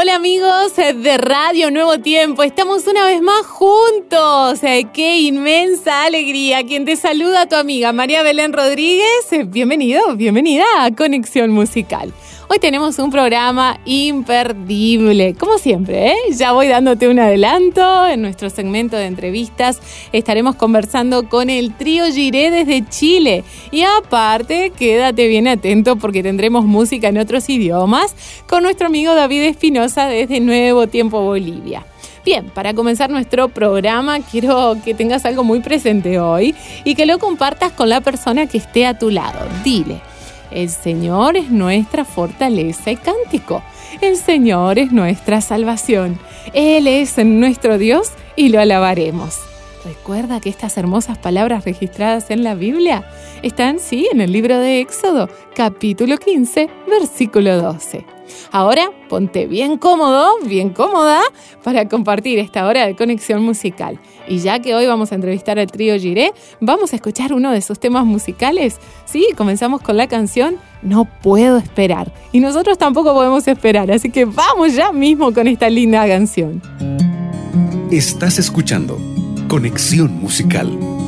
Hola amigos de Radio Nuevo Tiempo, estamos una vez más juntos. Qué inmensa alegría. Quien te saluda, tu amiga María Belén Rodríguez. Eh, bienvenido, bienvenida a Conexión Musical. Hoy tenemos un programa imperdible, como siempre, ¿eh? ya voy dándote un adelanto. En nuestro segmento de entrevistas estaremos conversando con el trío Giré desde Chile. Y aparte, quédate bien atento porque tendremos música en otros idiomas con nuestro amigo David Espinosa desde Nuevo Tiempo Bolivia. Bien, para comenzar nuestro programa quiero que tengas algo muy presente hoy y que lo compartas con la persona que esté a tu lado. Dile, el Señor es nuestra fortaleza y cántico. El Señor es nuestra salvación. Él es nuestro Dios y lo alabaremos. Recuerda que estas hermosas palabras registradas en la Biblia están, sí, en el libro de Éxodo, capítulo 15, versículo 12. Ahora ponte bien cómodo, bien cómoda para compartir esta hora de conexión musical. Y ya que hoy vamos a entrevistar al trío Giré, vamos a escuchar uno de sus temas musicales. Sí, comenzamos con la canción No puedo esperar. Y nosotros tampoco podemos esperar, así que vamos ya mismo con esta linda canción. Estás escuchando Conexión Musical.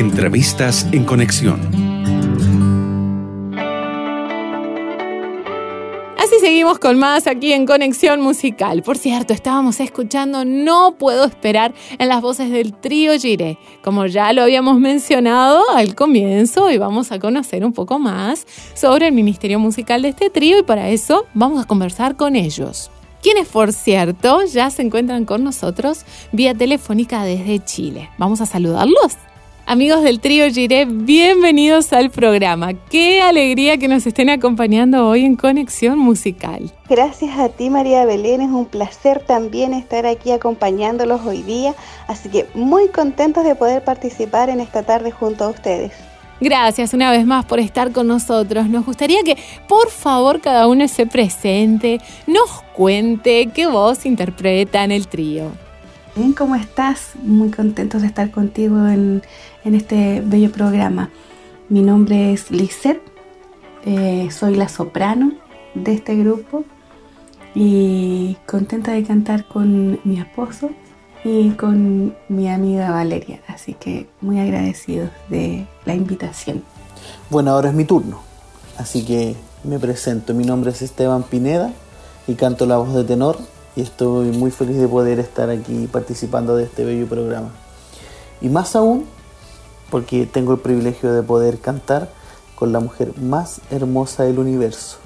Entrevistas en conexión. Así seguimos con más aquí en Conexión Musical. Por cierto, estábamos escuchando No Puedo Esperar en las voces del trío Giré. Como ya lo habíamos mencionado al comienzo, y vamos a conocer un poco más sobre el ministerio musical de este trío y para eso vamos a conversar con ellos quienes por cierto ya se encuentran con nosotros vía telefónica desde Chile. Vamos a saludarlos. Amigos del trío Giré, bienvenidos al programa. Qué alegría que nos estén acompañando hoy en Conexión Musical. Gracias a ti María Belén, es un placer también estar aquí acompañándolos hoy día, así que muy contentos de poder participar en esta tarde junto a ustedes. Gracias una vez más por estar con nosotros. Nos gustaría que por favor cada uno se presente, nos cuente qué voz interpreta en el trío. ¿Cómo estás? Muy contentos de estar contigo en, este bello programa. Mi nombre es Lisette, eh, soy la soprano de este grupo y contenta de cantar con mi esposo y con mi amiga Valeria. Así que muy agradecidos de la invitación. Bueno, ahora es mi turno, así que me presento. Mi nombre es Esteban Pineda y canto la voz de tenor y estoy muy feliz de poder estar aquí participando de este bello programa. Y más aún porque tengo el privilegio de poder cantar con la mujer más hermosa del universo,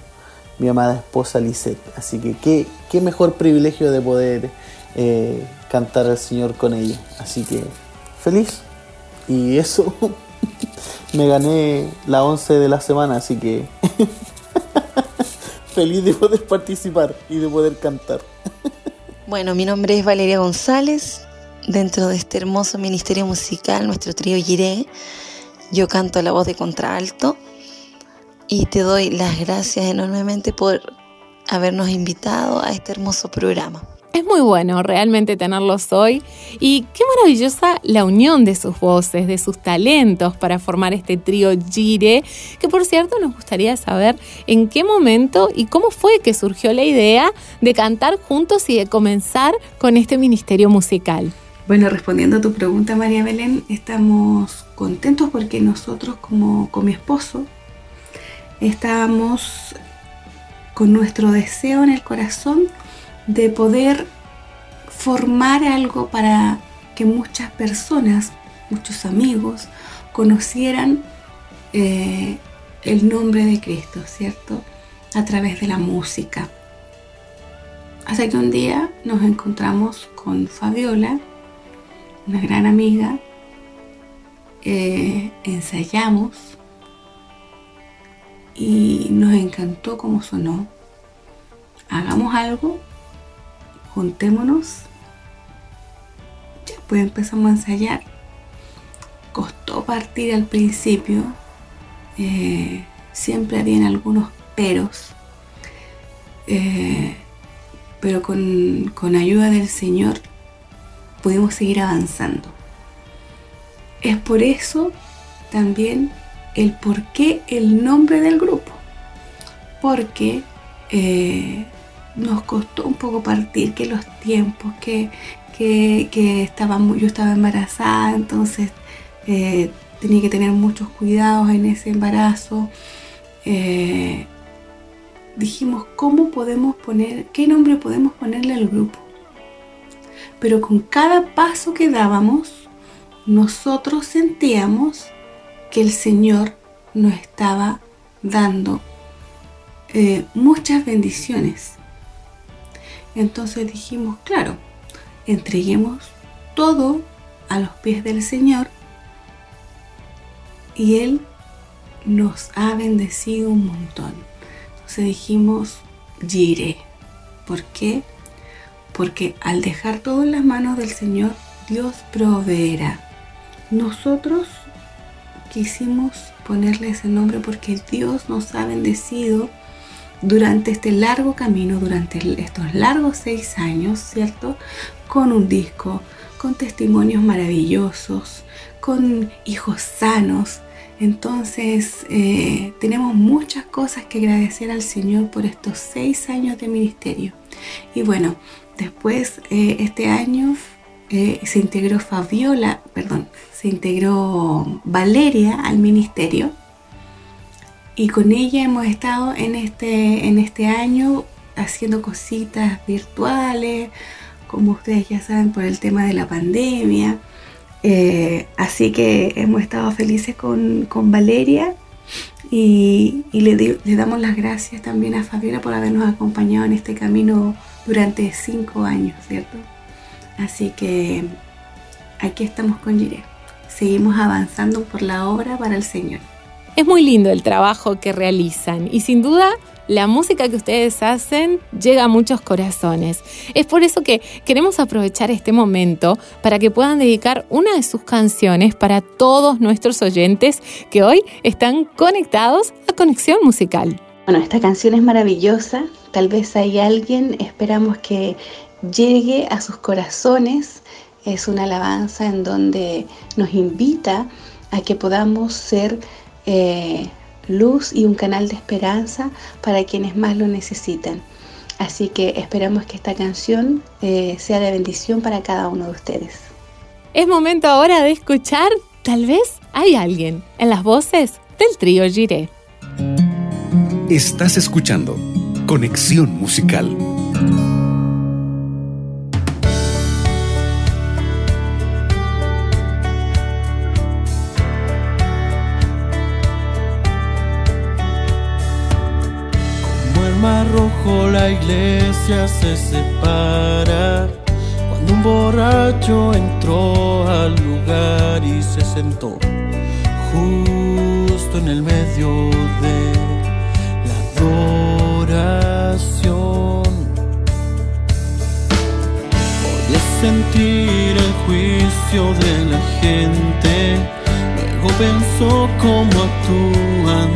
mi amada esposa Lisette. Así que qué, qué mejor privilegio de poder eh, cantar al Señor con ella. Así que feliz. Y eso me gané la 11 de la semana, así que feliz de poder participar y de poder cantar. Bueno, mi nombre es Valeria González. Dentro de este hermoso ministerio musical, nuestro trío Giré, yo canto la voz de contralto y te doy las gracias enormemente por habernos invitado a este hermoso programa. Es muy bueno realmente tenerlos hoy y qué maravillosa la unión de sus voces, de sus talentos para formar este trío Gire, que por cierto nos gustaría saber en qué momento y cómo fue que surgió la idea de cantar juntos y de comenzar con este ministerio musical. Bueno, respondiendo a tu pregunta María Belén, estamos contentos porque nosotros como con mi esposo estábamos con nuestro deseo en el corazón de poder formar algo para que muchas personas, muchos amigos, conocieran eh, el nombre de Cristo, ¿cierto? A través de la música. Hasta que un día nos encontramos con Fabiola, una gran amiga, eh, ensayamos y nos encantó cómo sonó. Hagamos algo juntémonos. Ya pues empezamos a ensayar. Costó partir al principio. Eh, siempre habían algunos peros. Eh, pero con, con ayuda del Señor pudimos seguir avanzando. Es por eso también el por qué el nombre del grupo. Porque eh, nos costó un poco partir, que los tiempos, que, que, yo estaba embarazada, entonces eh, tenía que tener muchos cuidados en ese embarazo. Eh, dijimos, ¿cómo podemos poner, qué nombre podemos ponerle al grupo? Pero con cada paso que dábamos, nosotros sentíamos que el Señor nos estaba dando eh, muchas bendiciones. Entonces dijimos, claro, entreguemos todo a los pies del Señor y Él nos ha bendecido un montón. Entonces dijimos, Gire. ¿Por qué? Porque al dejar todo en las manos del Señor, Dios proveerá. Nosotros quisimos ponerle ese nombre porque Dios nos ha bendecido durante este largo camino, durante estos largos seis años, ¿cierto? Con un disco, con testimonios maravillosos, con hijos sanos. Entonces, eh, tenemos muchas cosas que agradecer al Señor por estos seis años de ministerio. Y bueno, después, eh, este año, eh, se integró Fabiola, perdón, se integró Valeria al ministerio y con ella hemos estado en este, en este año haciendo cositas virtuales, como ustedes ya saben, por el tema de la pandemia. Eh, así que hemos estado felices con, Valeria y, le, le, damos las gracias también a Fabiola por habernos acompañado en este camino durante cinco años, ¿cierto? Así que aquí estamos con Gire. Seguimos avanzando por la obra para el Señor. Es muy lindo el trabajo que realizan y sin duda la música que ustedes hacen llega a muchos corazones. Es por eso que queremos aprovechar este momento para que puedan dedicar una de sus canciones para todos nuestros oyentes que hoy están conectados a Conexión Musical. Bueno, esta canción es maravillosa. Tal vez hay alguien, esperamos que llegue a sus corazones. Es una alabanza en donde nos invita a que podamos ser eh, luz y un canal de esperanza para quienes más lo necesitan. Así que esperamos que esta canción eh, sea de bendición para cada uno de ustedes. Es momento ahora de escuchar, tal vez hay alguien en las voces del trío Giré. Estás escuchando Conexión Musical. Rojo la iglesia se separa. Cuando un borracho entró al lugar y se sentó justo en el medio de la adoración. Podía sentir el juicio de la gente. Luego pensó cómo actúan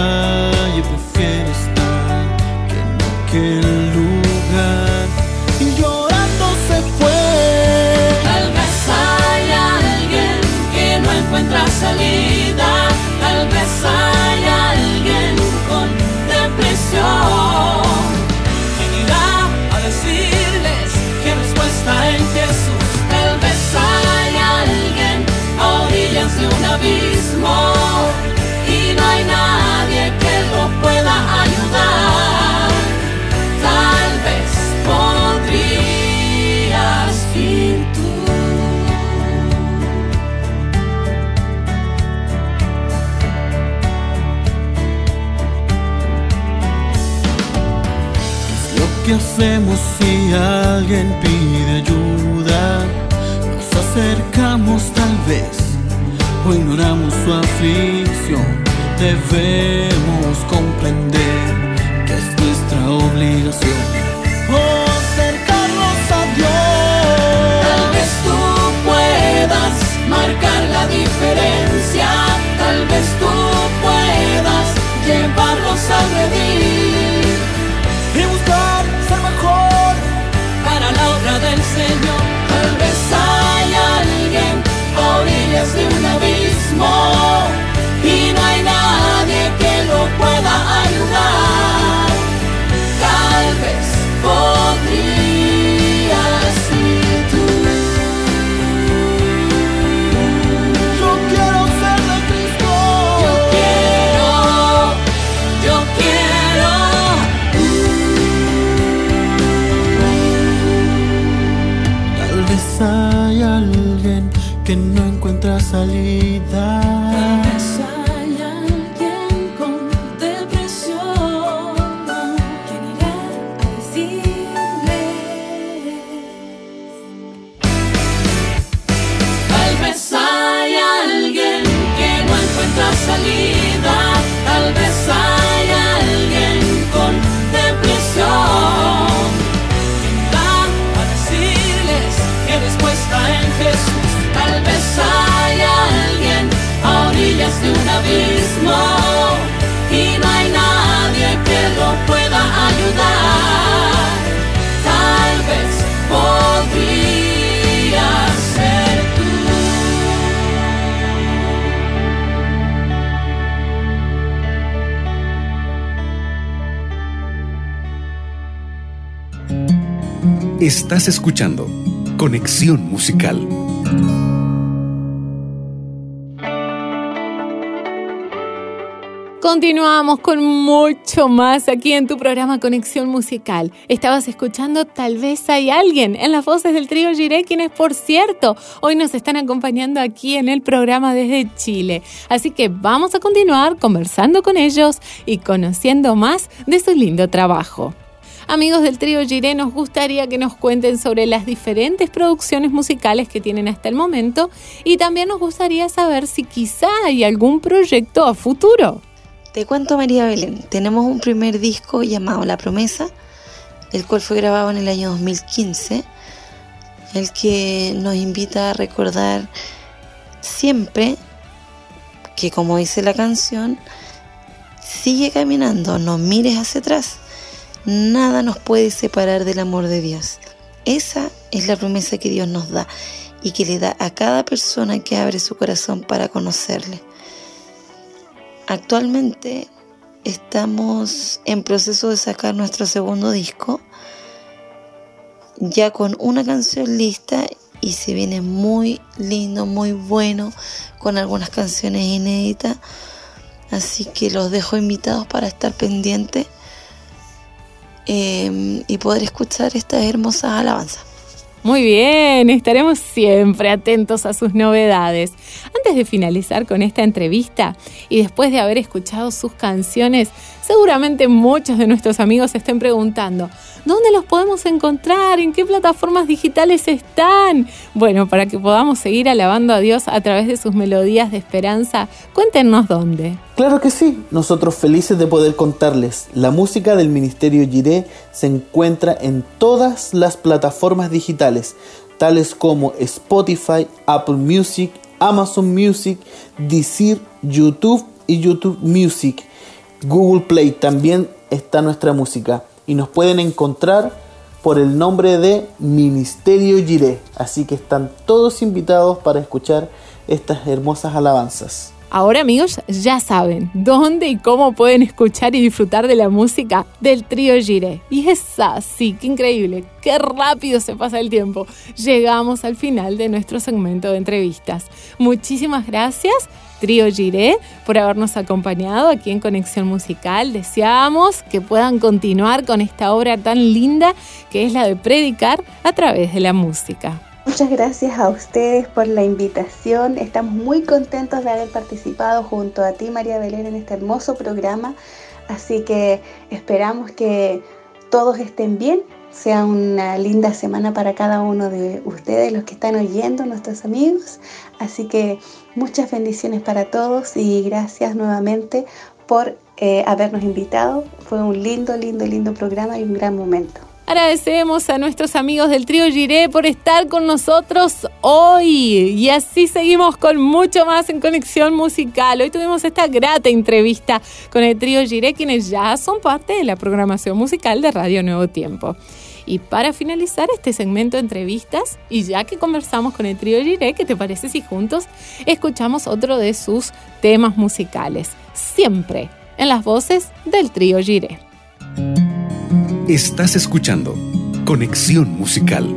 calle prefiere estar en aquel lugar y llorando se fue. Tal vez hay alguien que no encuentra salida, tal vez hay alguien con depresión. ¿Quién irá a decirles que respuesta en Jesús? Tal vez hay alguien a orillas de un abismo. ¿Qué hacemos si alguien pide ayuda? Nos acercamos tal vez o ignoramos su aflicción. Debemos comprender que es nuestra obligación. acercarnos a Dios. Tal vez tú puedas marcar la diferencia. Tal vez tú puedas llevarlos a redil Tal vez hay alguien a orillas de un abismo y no hay nadie que lo pueda ayudar. Tal vez podrías Tal vez hay alguien con depresión. ¿Quién irá a decirle? Tal vez hay alguien que no encuentra salida. Tal vez hay alguien con depresión. respuesta en Jesús. Orillas de un abismo y no hay nadie que lo pueda ayudar. Tal vez podría ser Estás escuchando Conexión Musical. Continuamos con mucho más aquí en tu programa Conexión Musical. Estabas escuchando Tal vez hay alguien en las voces del trío Giré, quienes por cierto hoy nos están acompañando aquí en el programa desde Chile. Así que vamos a continuar conversando con ellos y conociendo más de su lindo trabajo. Amigos del trío Giré, nos gustaría que nos cuenten sobre las diferentes producciones musicales que tienen hasta el momento y también nos gustaría saber si quizá hay algún proyecto a futuro. Te cuento María Belén, tenemos un primer disco llamado La Promesa, el cual fue grabado en el año 2015, el que nos invita a recordar siempre que como dice la canción, sigue caminando, no mires hacia atrás, nada nos puede separar del amor de Dios. Esa es la promesa que Dios nos da y que le da a cada persona que abre su corazón para conocerle. Actualmente estamos en proceso de sacar nuestro segundo disco, ya con una canción lista y se viene muy lindo, muy bueno, con algunas canciones inéditas. Así que los dejo invitados para estar pendientes eh, y poder escuchar estas hermosas alabanzas. Muy bien, estaremos siempre atentos a sus novedades. Antes de finalizar con esta entrevista y después de haber escuchado sus canciones, seguramente muchos de nuestros amigos se estén preguntando, ¿dónde los podemos encontrar? ¿En qué plataformas digitales están? Bueno, para que podamos seguir alabando a Dios a través de sus melodías de esperanza, cuéntenos dónde. Claro que sí, nosotros felices de poder contarles. La música del Ministerio Giré se encuentra en todas las plataformas digitales, tales como Spotify, Apple Music, Amazon Music, Deezer, YouTube y YouTube Music. Google Play también está nuestra música y nos pueden encontrar por el nombre de Ministerio Giré. Así que están todos invitados para escuchar estas hermosas alabanzas. Ahora amigos ya saben dónde y cómo pueden escuchar y disfrutar de la música del trío Giré. Y es así, qué increíble, qué rápido se pasa el tiempo. Llegamos al final de nuestro segmento de entrevistas. Muchísimas gracias Trío Giré por habernos acompañado aquí en Conexión Musical. Deseamos que puedan continuar con esta obra tan linda que es la de predicar a través de la música. Muchas gracias a ustedes por la invitación. Estamos muy contentos de haber participado junto a ti, María Belén, en este hermoso programa. Así que esperamos que todos estén bien. Sea una linda semana para cada uno de ustedes, los que están oyendo, nuestros amigos. Así que muchas bendiciones para todos y gracias nuevamente por eh, habernos invitado. Fue un lindo, lindo, lindo programa y un gran momento. Agradecemos a nuestros amigos del trío Giré por estar con nosotros hoy. Y así seguimos con mucho más en Conexión Musical. Hoy tuvimos esta grata entrevista con el trío Giré, quienes ya son parte de la programación musical de Radio Nuevo Tiempo. Y para finalizar este segmento de entrevistas, y ya que conversamos con el trío Giré, ¿qué te parece si juntos escuchamos otro de sus temas musicales? Siempre en las voces del trío Giré. Estás escuchando Conexión Musical.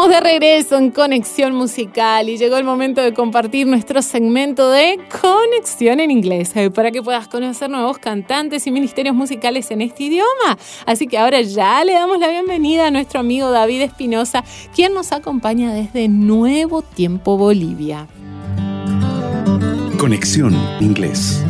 Estamos de regreso en Conexión Musical y llegó el momento de compartir nuestro segmento de Conexión en Inglés eh, para que puedas conocer nuevos cantantes y ministerios musicales en este idioma. Así que ahora ya le damos la bienvenida a nuestro amigo David Espinosa, quien nos acompaña desde Nuevo Tiempo Bolivia. Conexión Inglés.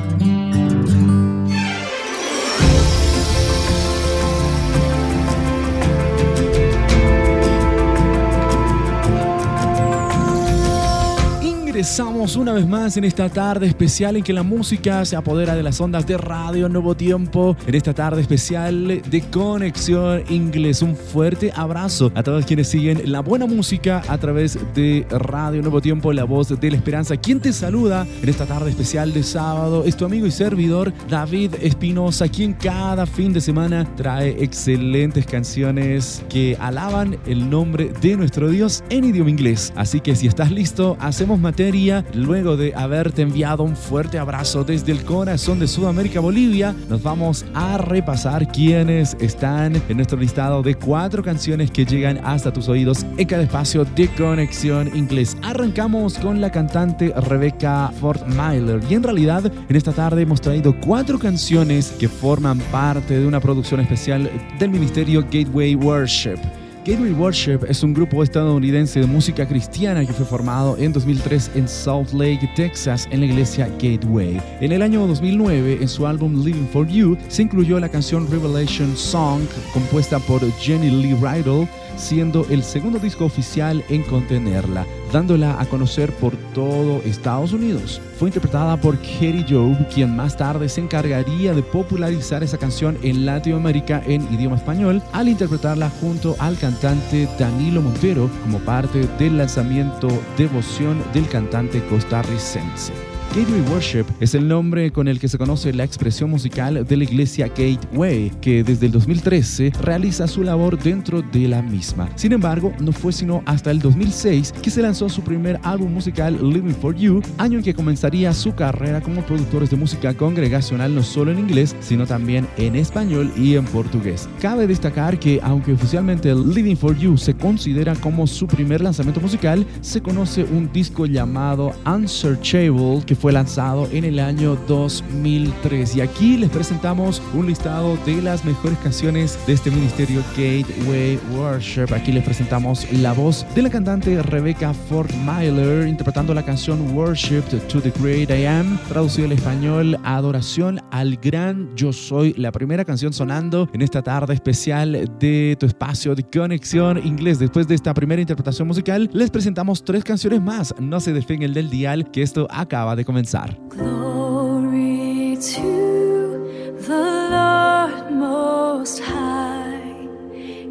Ingresamos una vez más en esta tarde especial en que la música se apodera de las ondas de Radio Nuevo Tiempo. En esta tarde especial de Conexión Inglés. Un fuerte abrazo a todos quienes siguen la buena música a través de Radio Nuevo Tiempo, la voz de la esperanza. Quien te saluda en esta tarde especial de sábado es tu amigo y servidor David Espinosa, quien cada fin de semana trae excelentes canciones que alaban el nombre de nuestro Dios en idioma inglés. Así que si estás listo, hacemos materia luego de haberte enviado un fuerte abrazo desde el corazón de Sudamérica, Bolivia. Nos vamos a repasar quienes están en nuestro listado de cuatro canciones que llegan hasta tus oídos en cada espacio de conexión inglés. Arrancamos con la cantante Rebecca Ford Myler y en realidad en esta tarde hemos traído cuatro canciones que forman parte de una producción especial del ministerio Gateway Worship. Gateway Worship es un grupo estadounidense de música cristiana que fue formado en 2003 en Salt Lake, Texas, en la iglesia Gateway. En el año 2009, en su álbum Living for You, se incluyó la canción Revelation Song, compuesta por Jenny Lee Rydell, siendo el segundo disco oficial en contenerla, dándola a conocer por todo Estados Unidos. Fue interpretada por Katie Job, quien más tarde se encargaría de popularizar esa canción en Latinoamérica en idioma español, al interpretarla junto al cantante Danilo Montero como parte del lanzamiento Devoción del cantante costarricense. Gateway Worship es el nombre con el que se conoce la expresión musical de la iglesia Gateway, que desde el 2013 realiza su labor dentro de la misma. Sin embargo, no fue sino hasta el 2006 que se lanzó su primer álbum musical Living for You, año en que comenzaría su carrera como productores de música congregacional no solo en inglés, sino también en español y en portugués. Cabe destacar que aunque oficialmente Living for You se considera como su primer lanzamiento musical, se conoce un disco llamado Unsearchable que fue lanzado en el año 2003. Y aquí les presentamos un listado de las mejores canciones de este ministerio Gateway Worship. Aquí les presentamos la voz de la cantante Rebecca Ford Myler interpretando la canción Worship to the Great I Am, traducido al español Adoración al Gran Yo Soy, la primera canción sonando en esta tarde especial de tu espacio de conexión inglés. Después de esta primera interpretación musical, les presentamos tres canciones más. No se despeguen el del dial, que esto acaba de comenzar. Glory to the Lord Most High,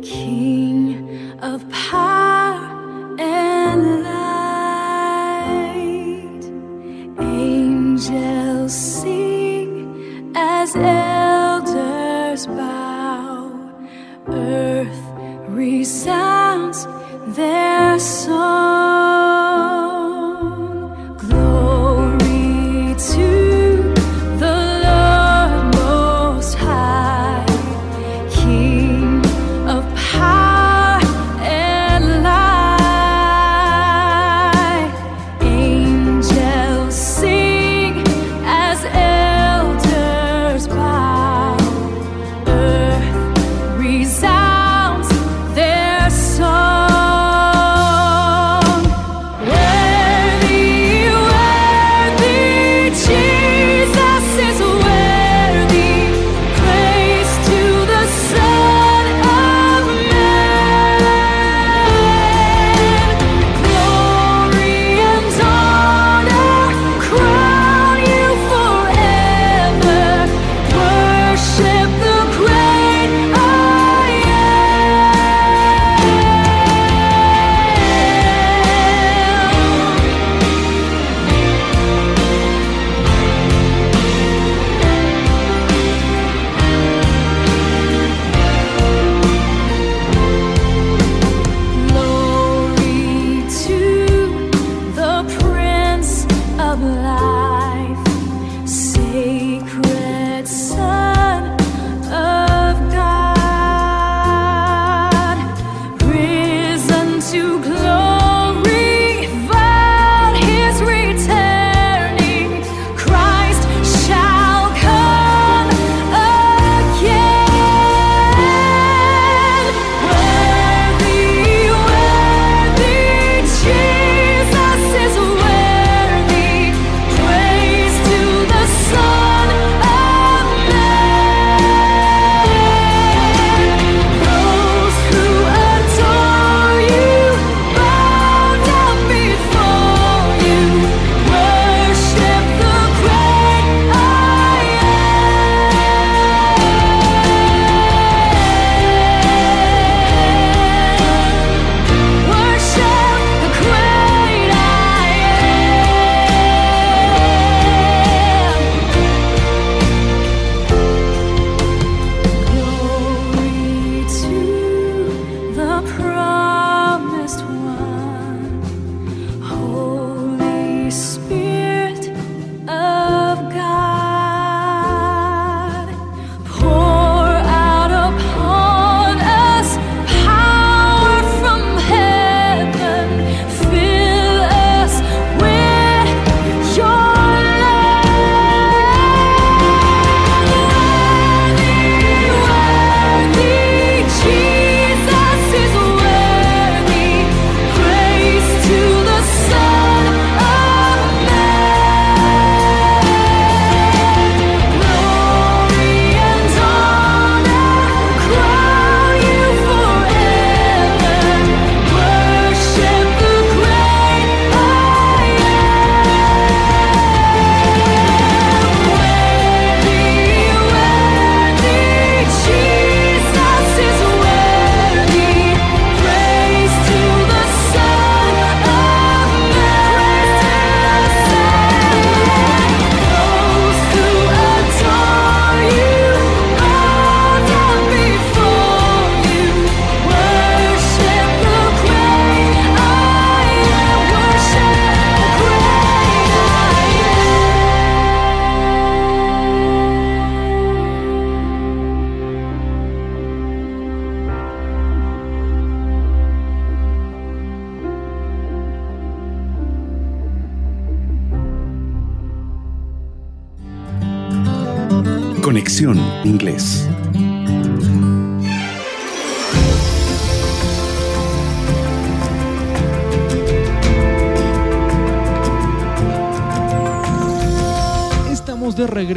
King of power and light. Angels sing as elders bow, earth resounds their song.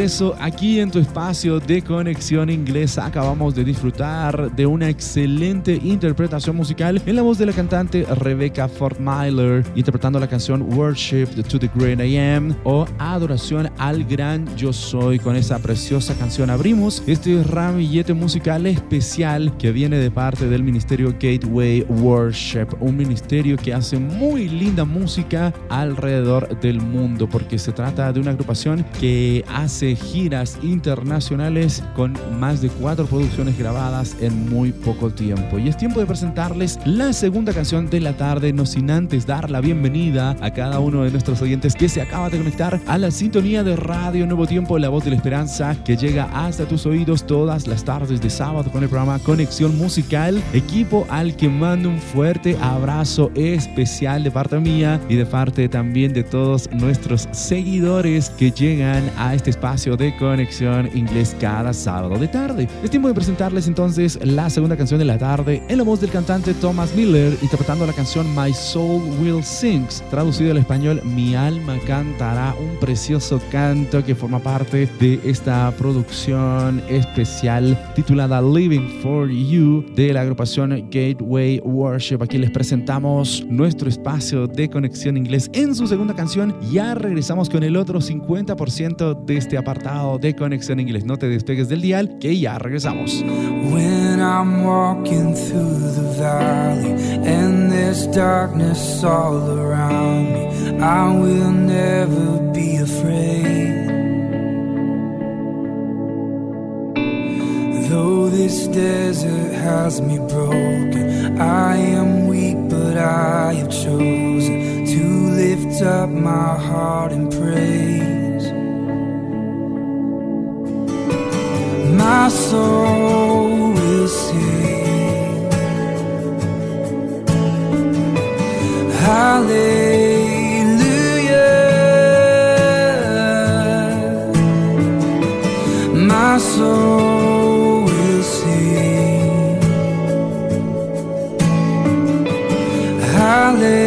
Regreso aquí en tu espacio de conexión inglesa. Acabamos de disfrutar de una excelente interpretación musical en la voz de la cantante Rebecca Fortmeiler, interpretando la canción Worship to the Great I Am o Adoración al Gran Yo Soy. Con esa preciosa canción abrimos este ramillete musical especial que viene de parte del ministerio Gateway Worship, un ministerio que hace muy linda música alrededor del mundo porque se trata de una agrupación que hace giras internacionales con más de cuatro producciones grabadas en muy poco tiempo. Y es tiempo de presentarles la segunda canción de la tarde, no sin antes dar la bienvenida a cada uno de nuestros oyentes que se acaba de conectar a la sintonía de Radio Nuevo Tiempo, la voz de la esperanza, que llega hasta tus oídos todas las tardes de sábado con el programa Conexión Musical, equipo al que mando un fuerte abrazo especial de parte mía y de parte también de todos nuestros seguidores que llegan a este espacio de conexión inglés cada sábado de tarde. Es tiempo de presentarles entonces la segunda canción de la tarde en la voz del cantante Thomas Miller interpretando la canción My Soul Will Sings, traducido al español Mi alma cantará, un precioso canto que forma parte de esta producción especial titulada Living for You de la agrupación Gateway Worship. Aquí les presentamos nuestro espacio de conexión inglés en su segunda canción. Ya regresamos con el otro 50% de este de conexión inglés. No te despegues del dial, que ya regresamos. When I'm walking through the valley and there's darkness all around me, I will never be afraid. Though this desert has me broken, I am weak, but I have chosen to lift up my heart in praise. My soul will sing. Hallelujah. My soul will sing. Hallelujah.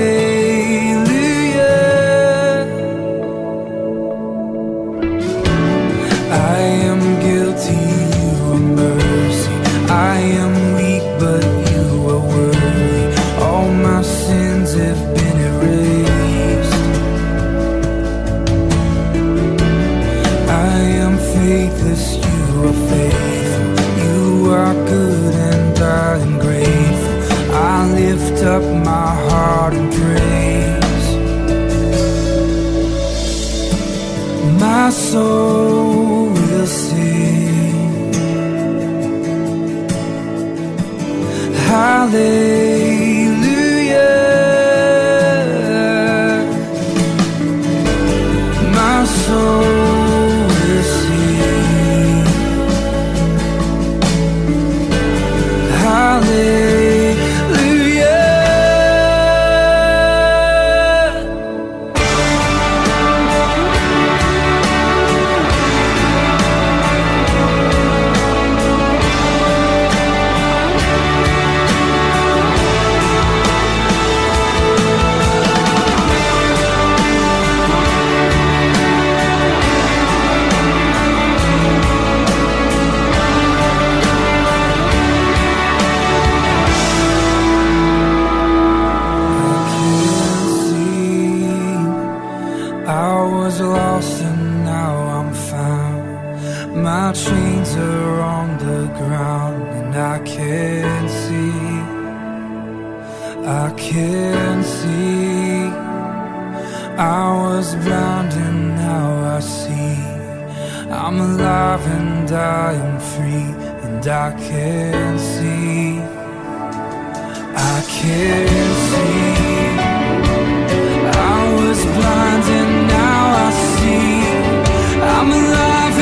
I see. I'm alive and I am free and I can't see. I can't see. I was blind and now I see. I'm alive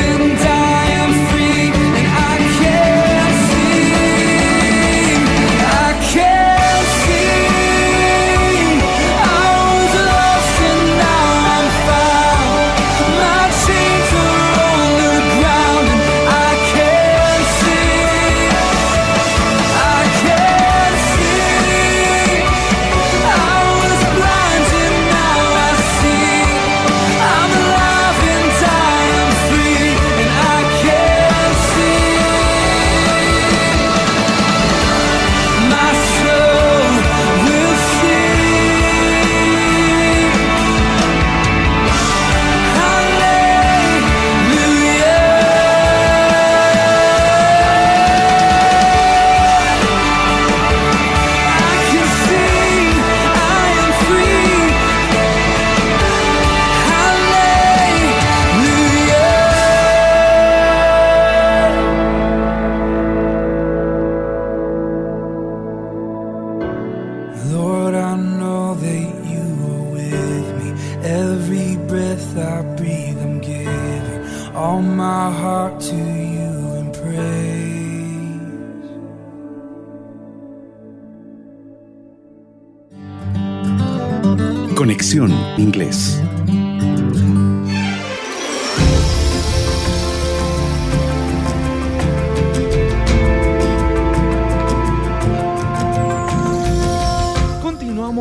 Conexión Inglés.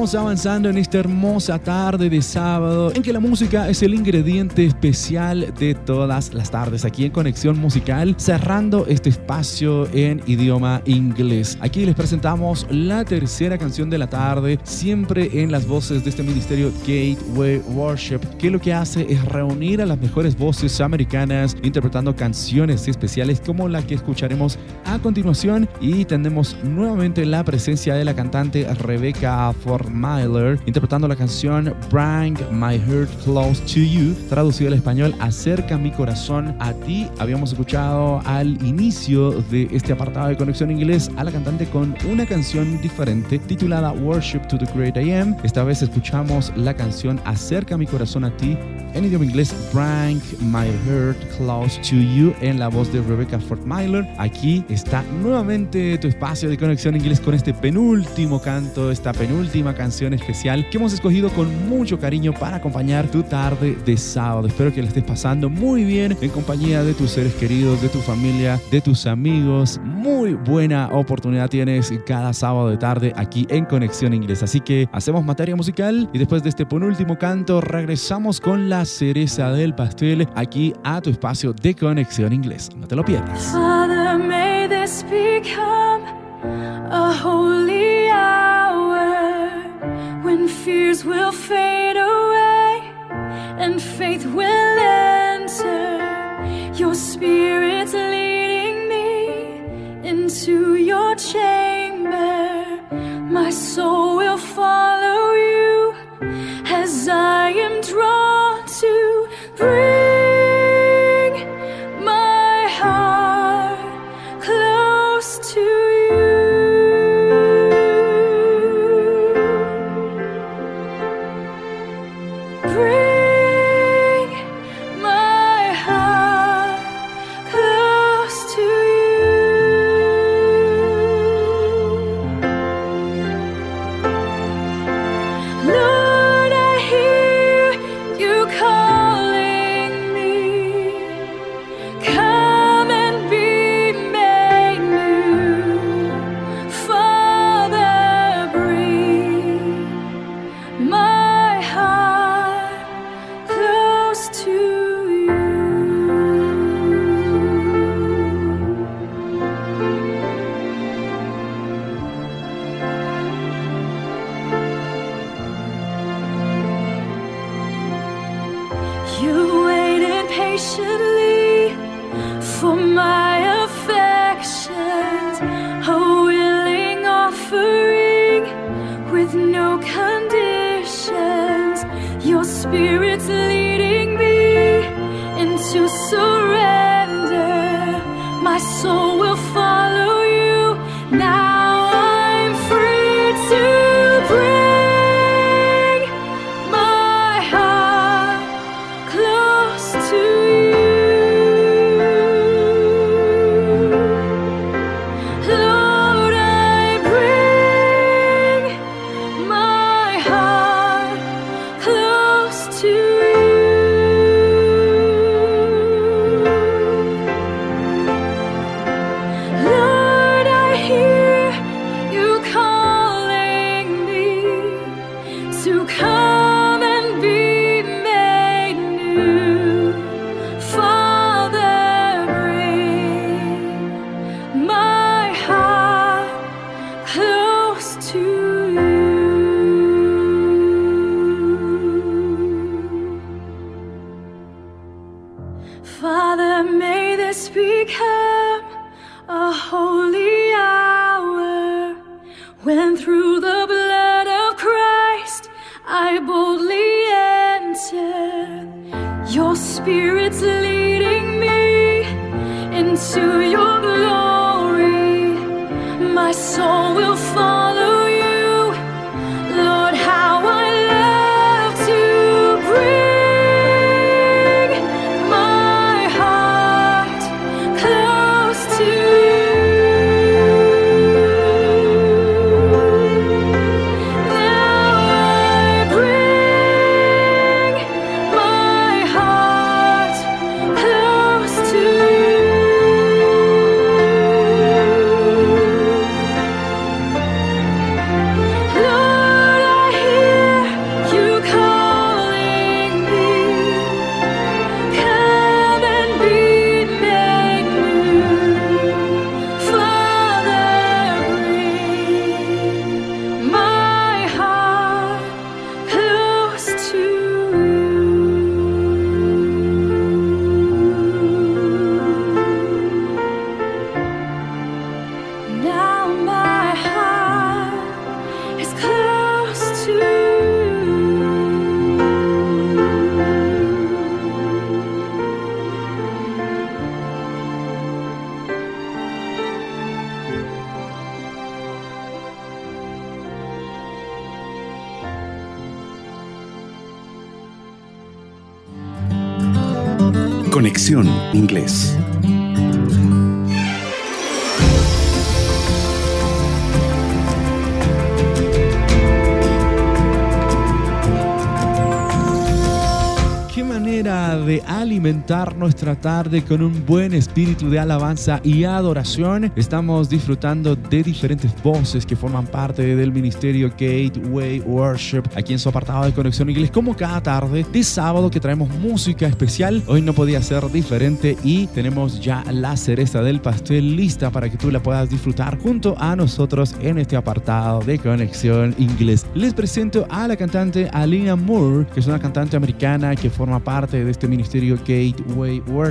Avanzando en esta hermosa tarde de sábado en que la música es el ingrediente especial de todas las tardes aquí en Conexión Musical, cerrando este espacio en idioma inglés. Aquí les presentamos la tercera canción de la tarde, siempre en las voces de este ministerio Gateway Worship, que lo que hace es reunir a las mejores voces americanas interpretando canciones especiales como la que escucharemos a continuación y tenemos nuevamente la presencia de la cantante Rebecca Formiler interpretando la canción Bring My Heart Close to You, traducido al español Acerca mi corazón a ti. Habíamos escuchado al inicio de este apartado de Conexión Inglés a la cantante con una canción diferente titulada Worship to the Great I Am. Esta vez escuchamos la canción Acerca mi corazón a ti en idioma inglés Bring My Heart Close to You en la voz de Rebecca Fortmeiler. Aquí está nuevamente tu espacio de conexión inglés con este penúltimo canto, esta penúltima canción especial que hemos escogido con mucho cariño para acompañar tu tarde de sábado. Espero que la estés pasando muy bien en compañía de tus seres queridos, de tu familia, de tus amigos. Muy buena oportunidad tienes cada sábado de tarde aquí en Conexión Inglés. Así que hacemos materia musical y después de este penúltimo canto regresamos con la cereza del pastel aquí a tu espacio de Conexión Inglés. No te lo pierdas. Father, may this become a holy fears will fade away and faith will enter. Your spirit's leading me into your chamber. My soul will follow you as I no nuestra tarde con un buen espíritu de alabanza y adoración. Estamos disfrutando de diferentes voces que forman parte del ministerio Gateway Worship aquí en su apartado de Conexión Inglés, como cada tarde de sábado que traemos música especial. Hoy no podía ser diferente y tenemos ya la cereza del pastel lista para que tú la puedas disfrutar junto a nosotros en este apartado de Conexión Inglés. Les presento a la cantante Alina Moore, que es una cantante americana que forma parte de este ministerio Gateway Worship.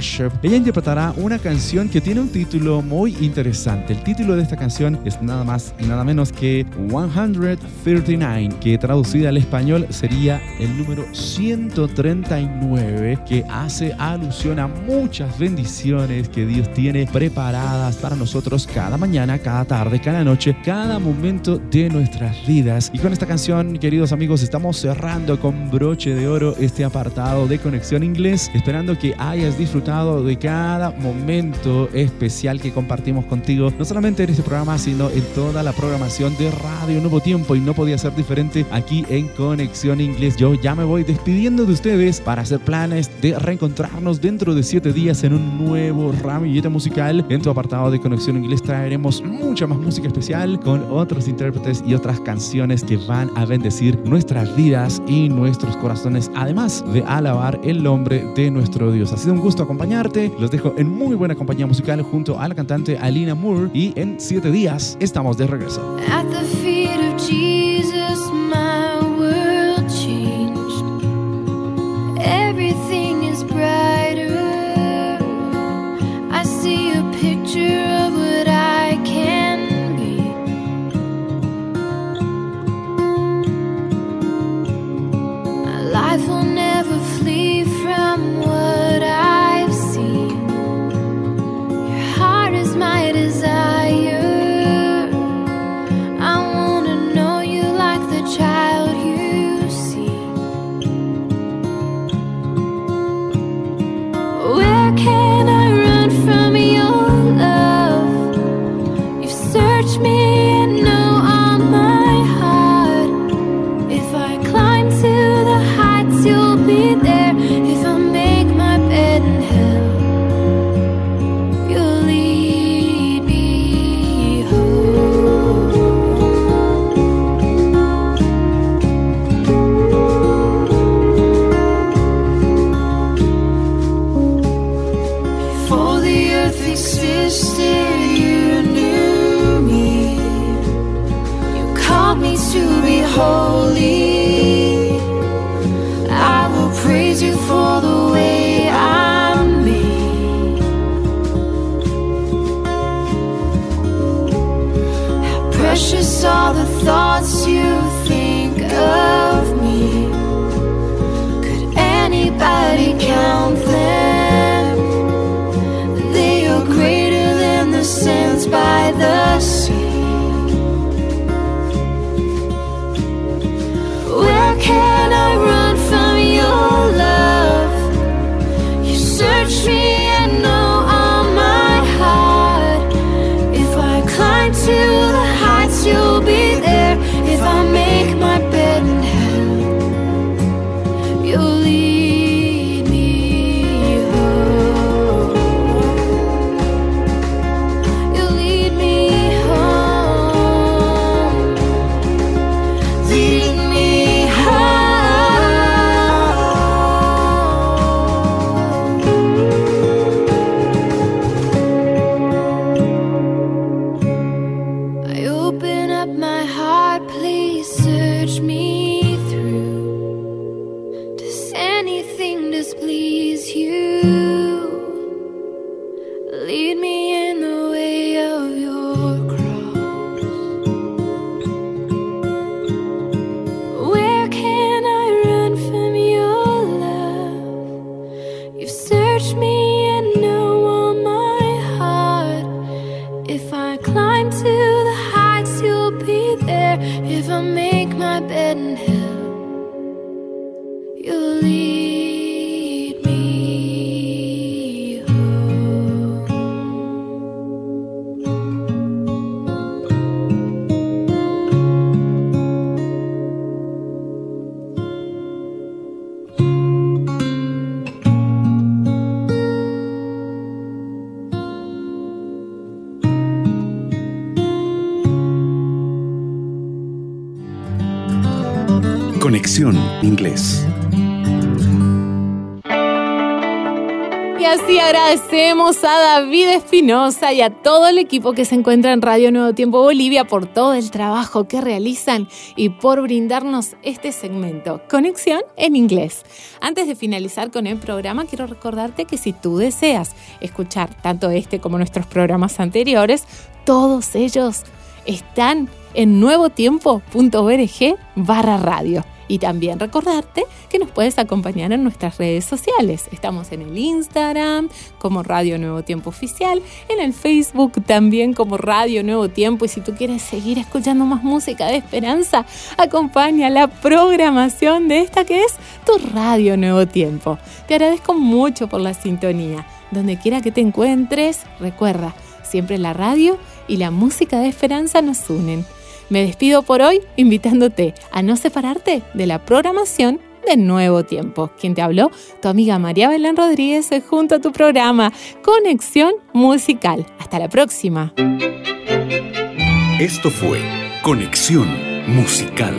Ella interpretará una canción que tiene un título muy interesante. El título de esta canción es nada más y nada menos que 139, que traducida al español sería el número 139, que hace alusión a muchas bendiciones que Dios tiene preparadas para nosotros cada mañana, cada tarde, cada noche, cada momento de nuestras vidas. Y con esta canción, queridos amigos, estamos cerrando con broche de oro este apartado de Conexión Inglés, esperando que hayas disfrutado de cada momento especial que compartimos contigo, no solamente en este programa, sino en toda la programación de Radio Nuevo Tiempo y no podía ser diferente aquí en Conexión Inglés. Yo ya me voy despidiendo de ustedes para hacer planes de reencontrarnos dentro de siete días en un nuevo ramillete musical. En tu apartado de Conexión Inglés traeremos mucha más música especial con otros intérpretes y otras canciones que van a bendecir nuestras vidas y nuestros corazones, además de alabar el nombre de nuestro Dios. Ha sido un acompañarte. Los dejo en muy buena compañía musical junto a la cantante Alina Moore y en siete días estamos de regreso. Conexión Inglés. Y así agradecemos a David Espinosa y a todo el equipo que se encuentra en Radio Nuevo Tiempo Bolivia por todo el trabajo que realizan y por brindarnos este segmento, Conexión en Inglés. Antes de finalizar con el programa, quiero recordarte que si tú deseas escuchar tanto este como nuestros programas anteriores, todos ellos están en nuevotiempo.org barra radio. Y también recordarte que nos puedes acompañar en nuestras redes sociales. Estamos en el Instagram como Radio Nuevo Tiempo Oficial, en el Facebook también como Radio Nuevo Tiempo. Y si tú quieres seguir escuchando más música de esperanza, acompaña la programación de esta que es tu Radio Nuevo Tiempo. Te agradezco mucho por la sintonía. Donde quiera que te encuentres, recuerda, siempre la radio y la música de esperanza nos unen. Me despido por hoy invitándote a no separarte de la programación de Nuevo Tiempo. Quien te habló, tu amiga María Belén Rodríguez, junto a tu programa Conexión Musical. Hasta la próxima. Esto fue Conexión Musical.